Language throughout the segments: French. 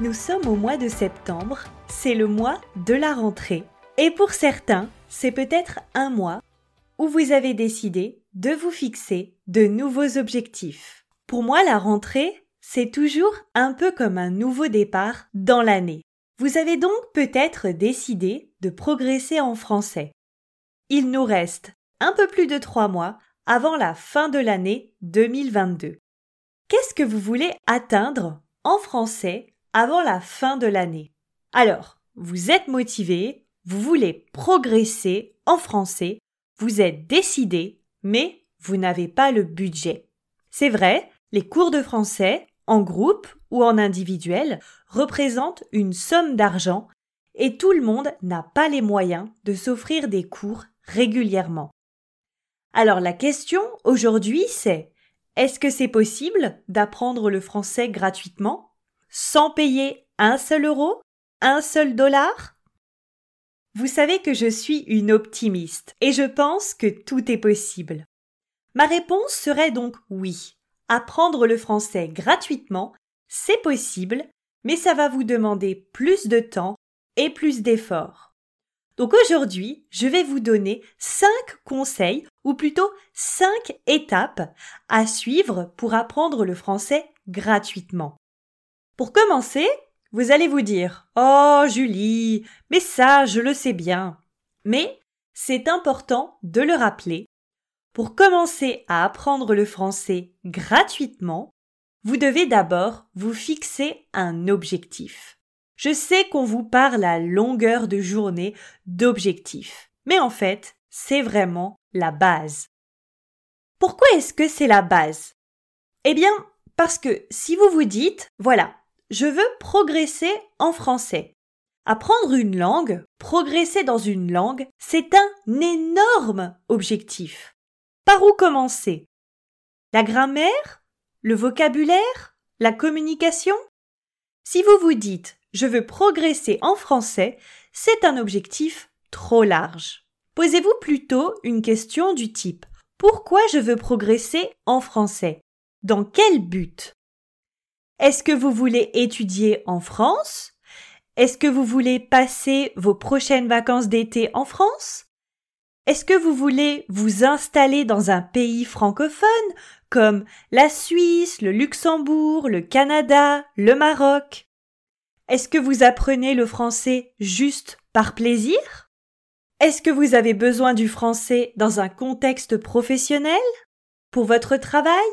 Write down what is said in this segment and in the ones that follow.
Nous sommes au mois de septembre, c'est le mois de la rentrée. Et pour certains, c'est peut-être un mois où vous avez décidé de vous fixer de nouveaux objectifs. Pour moi, la rentrée, c'est toujours un peu comme un nouveau départ dans l'année. Vous avez donc peut-être décidé de progresser en français. Il nous reste un peu plus de trois mois avant la fin de l'année 2022. Qu'est-ce que vous voulez atteindre en français avant la fin de l'année Alors, vous êtes motivé, vous voulez progresser en français, vous êtes décidé, mais vous n'avez pas le budget. C'est vrai, les cours de français, en groupe ou en individuel, représentent une somme d'argent et tout le monde n'a pas les moyens de s'offrir des cours régulièrement. Alors la question aujourd'hui c'est est-ce que c'est possible d'apprendre le français gratuitement? Sans payer un seul euro, un seul dollar? Vous savez que je suis une optimiste et je pense que tout est possible. Ma réponse serait donc oui. Apprendre le français gratuitement, c'est possible, mais ça va vous demander plus de temps et plus d'efforts. Donc aujourd'hui, je vais vous donner cinq conseils, ou plutôt cinq étapes à suivre pour apprendre le français gratuitement. Pour commencer, vous allez vous dire Oh Julie, mais ça, je le sais bien. Mais c'est important de le rappeler. Pour commencer à apprendre le français gratuitement, vous devez d'abord vous fixer un objectif. Je sais qu'on vous parle à longueur de journée d'objectifs, mais en fait, c'est vraiment la base. Pourquoi est-ce que c'est la base? Eh bien, parce que si vous vous dites, voilà, je veux progresser en français. Apprendre une langue, progresser dans une langue, c'est un énorme objectif. Par où commencer? La grammaire? Le vocabulaire? La communication? Si vous vous dites je veux progresser en français, c'est un objectif trop large. Posez-vous plutôt une question du type Pourquoi je veux progresser en français? Dans quel but? Est-ce que vous voulez étudier en France? Est-ce que vous voulez passer vos prochaines vacances d'été en France? Est-ce que vous voulez vous installer dans un pays francophone comme la Suisse, le Luxembourg, le Canada, le Maroc? Est-ce que vous apprenez le français juste par plaisir? Est-ce que vous avez besoin du français dans un contexte professionnel? Pour votre travail?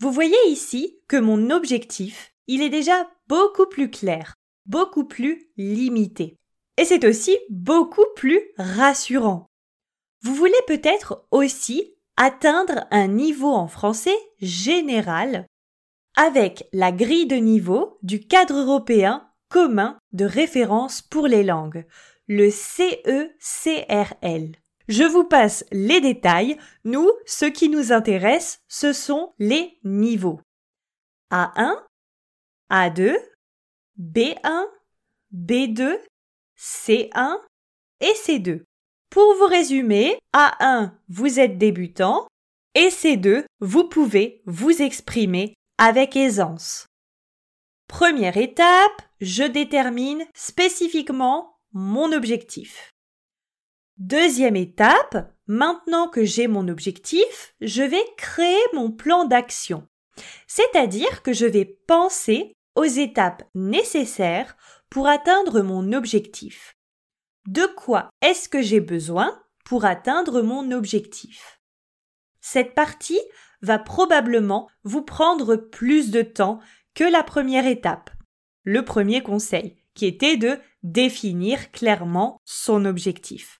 Vous voyez ici que mon objectif, il est déjà beaucoup plus clair, beaucoup plus limité. Et c'est aussi beaucoup plus rassurant. Vous voulez peut-être aussi atteindre un niveau en français général avec la grille de niveau du cadre européen commun de référence pour les langues, le CECRL. Je vous passe les détails. Nous, ce qui nous intéresse, ce sont les niveaux. A1, A2, B1, B2, C1 et C2. Pour vous résumer, A1, vous êtes débutant et C2, vous pouvez vous exprimer avec aisance. Première étape, je détermine spécifiquement mon objectif. Deuxième étape, maintenant que j'ai mon objectif, je vais créer mon plan d'action. C'est-à-dire que je vais penser aux étapes nécessaires pour atteindre mon objectif De quoi est-ce que j'ai besoin pour atteindre mon objectif? Cette partie va probablement vous prendre plus de temps que la première étape, le premier conseil, qui était de définir clairement son objectif.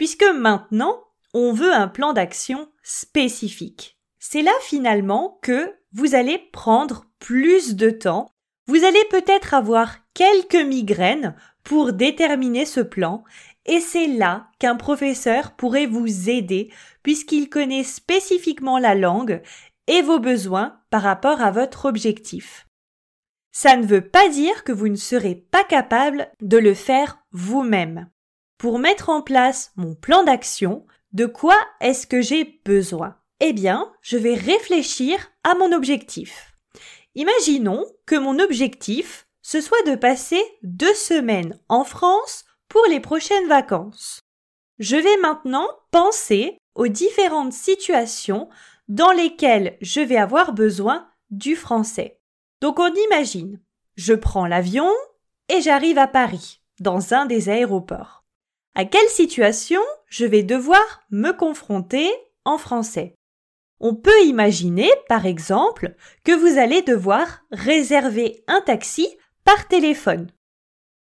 Puisque maintenant, on veut un plan d'action spécifique. C'est là finalement que vous allez prendre plus de temps, vous allez peut-être avoir quelques migraines pour déterminer ce plan, et c'est là qu'un professeur pourrait vous aider puisqu'il connaît spécifiquement la langue et vos besoins par rapport à votre objectif. Ça ne veut pas dire que vous ne serez pas capable de le faire vous-même. Pour mettre en place mon plan d'action, de quoi est-ce que j'ai besoin? Eh bien, je vais réfléchir à mon objectif. Imaginons que mon objectif, ce soit de passer deux semaines en France pour les prochaines vacances. Je vais maintenant penser aux différentes situations dans lesquelles je vais avoir besoin du français. Donc on imagine, je prends l'avion et j'arrive à Paris, dans un des aéroports. À quelle situation je vais devoir me confronter en français? On peut imaginer, par exemple, que vous allez devoir réserver un taxi par téléphone.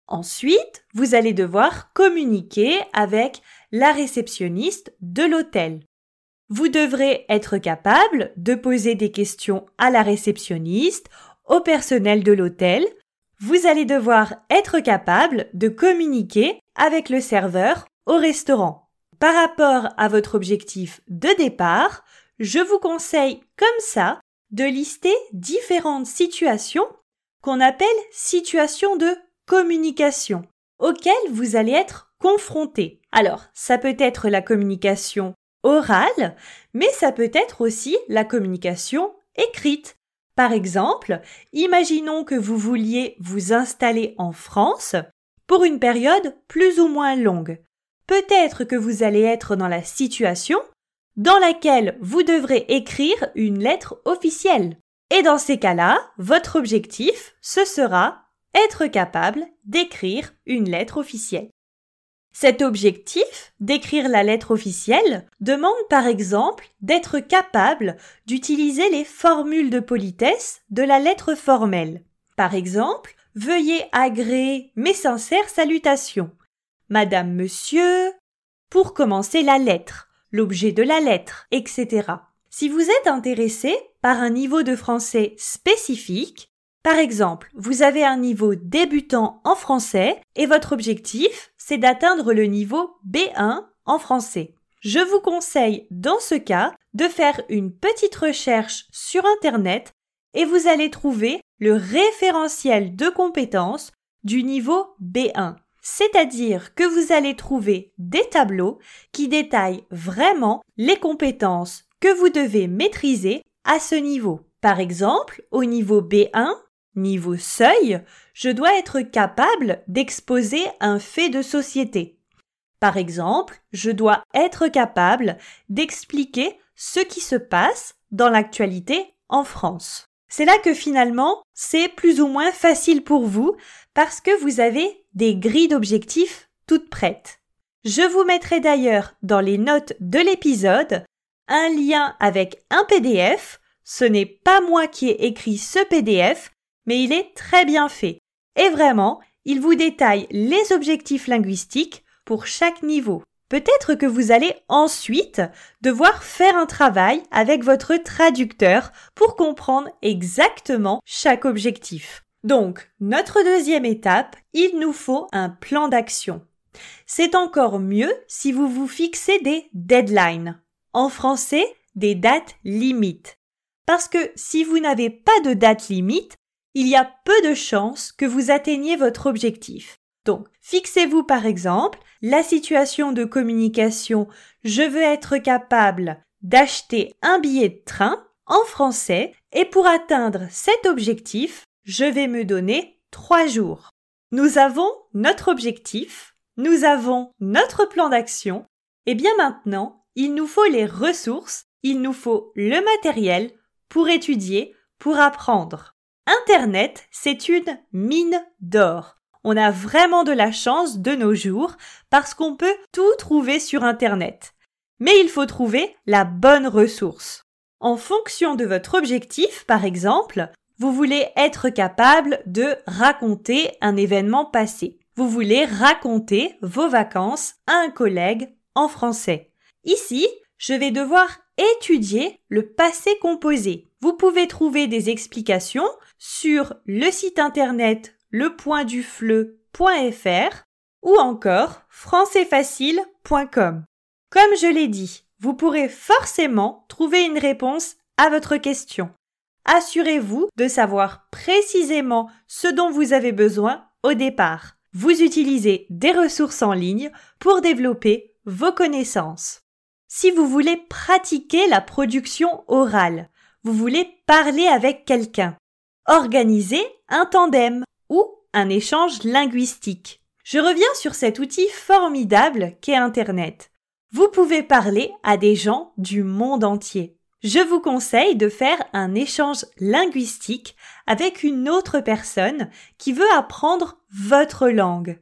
Ensuite, vous allez devoir communiquer avec la réceptionniste de l'hôtel. Vous devrez être capable de poser des questions à la réceptionniste, au personnel de l'hôtel. Vous allez devoir être capable de communiquer avec le serveur au restaurant. Par rapport à votre objectif de départ, je vous conseille comme ça de lister différentes situations qu'on appelle situations de communication auxquelles vous allez être confronté. Alors, ça peut être la communication orale, mais ça peut être aussi la communication écrite. Par exemple, imaginons que vous vouliez vous installer en France pour une période plus ou moins longue. Peut-être que vous allez être dans la situation dans laquelle vous devrez écrire une lettre officielle. Et dans ces cas-là, votre objectif, ce sera être capable d'écrire une lettre officielle. Cet objectif, d'écrire la lettre officielle, demande par exemple d'être capable d'utiliser les formules de politesse de la lettre formelle. Par exemple, veuillez agréer mes sincères salutations. Madame, monsieur, pour commencer la lettre, l'objet de la lettre, etc. Si vous êtes intéressé par un niveau de français spécifique, par exemple, vous avez un niveau débutant en français et votre objectif, c'est d'atteindre le niveau B1 en français. Je vous conseille, dans ce cas, de faire une petite recherche sur Internet et vous allez trouver le référentiel de compétences du niveau B1. C'est-à-dire que vous allez trouver des tableaux qui détaillent vraiment les compétences que vous devez maîtriser à ce niveau. Par exemple, au niveau B1, Niveau seuil, je dois être capable d'exposer un fait de société. Par exemple, je dois être capable d'expliquer ce qui se passe dans l'actualité en France. C'est là que finalement, c'est plus ou moins facile pour vous parce que vous avez des grilles d'objectifs toutes prêtes. Je vous mettrai d'ailleurs dans les notes de l'épisode un lien avec un PDF. Ce n'est pas moi qui ai écrit ce PDF, mais il est très bien fait. Et vraiment, il vous détaille les objectifs linguistiques pour chaque niveau. Peut-être que vous allez ensuite devoir faire un travail avec votre traducteur pour comprendre exactement chaque objectif. Donc, notre deuxième étape, il nous faut un plan d'action. C'est encore mieux si vous vous fixez des deadlines. En français, des dates limites. Parce que si vous n'avez pas de date limite, il y a peu de chances que vous atteigniez votre objectif. Donc, fixez-vous par exemple la situation de communication je veux être capable d'acheter un billet de train en français et pour atteindre cet objectif, je vais me donner trois jours. Nous avons notre objectif, nous avons notre plan d'action, et bien maintenant, il nous faut les ressources, il nous faut le matériel pour étudier, pour apprendre. Internet, c'est une mine d'or. on a vraiment de la chance de nos jours parce qu'on peut tout trouver sur Internet. Mais il faut trouver la bonne ressource. En fonction de votre objectif, par exemple, vous voulez être capable de raconter un événement passé. Vous voulez raconter vos vacances à un collègue en français. Ici, je vais devoir étudier le passé composé. Vous pouvez trouver des explications sur le site internet lepointdufleu.fr ou encore françaisfacile.com. Comme je l'ai dit, vous pourrez forcément trouver une réponse à votre question. Assurez-vous de savoir précisément ce dont vous avez besoin au départ. Vous utilisez des ressources en ligne pour développer vos connaissances. Si vous voulez pratiquer la production orale, vous voulez parler avec quelqu'un, organisez un tandem ou un échange linguistique. Je reviens sur cet outil formidable qu'est Internet. Vous pouvez parler à des gens du monde entier. Je vous conseille de faire un échange linguistique avec une autre personne qui veut apprendre votre langue.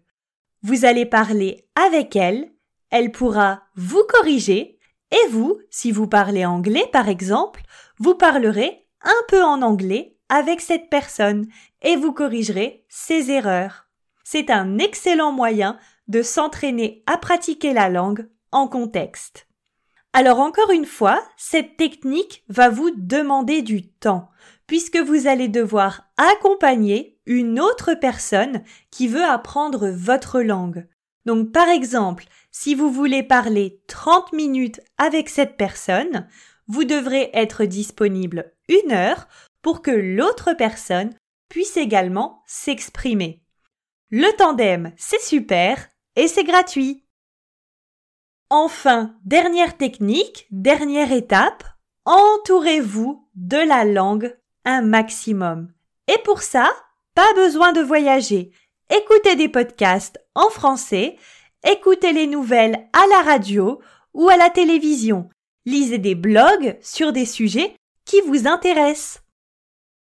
Vous allez parler avec elle, elle pourra vous corriger et vous, si vous parlez anglais par exemple, vous parlerez un peu en anglais avec cette personne et vous corrigerez ses erreurs. C'est un excellent moyen de s'entraîner à pratiquer la langue en contexte. Alors encore une fois, cette technique va vous demander du temps, puisque vous allez devoir accompagner une autre personne qui veut apprendre votre langue. Donc par exemple, si vous voulez parler 30 minutes avec cette personne, vous devrez être disponible une heure pour que l'autre personne puisse également s'exprimer. Le tandem, c'est super et c'est gratuit. Enfin, dernière technique, dernière étape, entourez-vous de la langue un maximum. Et pour ça, pas besoin de voyager. Écoutez des podcasts en français écoutez les nouvelles à la radio ou à la télévision, lisez des blogs sur des sujets qui vous intéressent.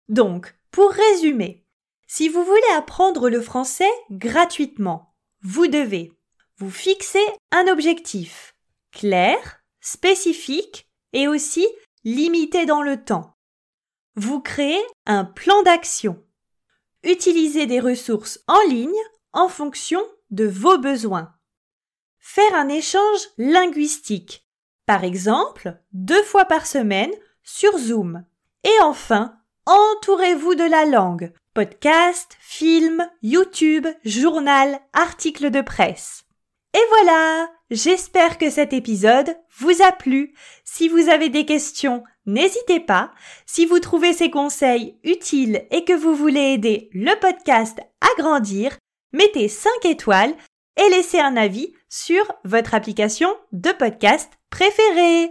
Donc, pour résumer, si vous voulez apprendre le français gratuitement, vous devez vous fixer un objectif clair, spécifique et aussi limité dans le temps. Vous créez un plan d'action. Utilisez des ressources en ligne en fonction de vos besoins. Faire un échange linguistique, par exemple deux fois par semaine sur Zoom. Et enfin, entourez-vous de la langue, podcast, film, YouTube, journal, article de presse. Et voilà, j'espère que cet épisode vous a plu. Si vous avez des questions, n'hésitez pas. Si vous trouvez ces conseils utiles et que vous voulez aider le podcast à grandir, mettez 5 étoiles et laissez un avis sur votre application de podcast préférée.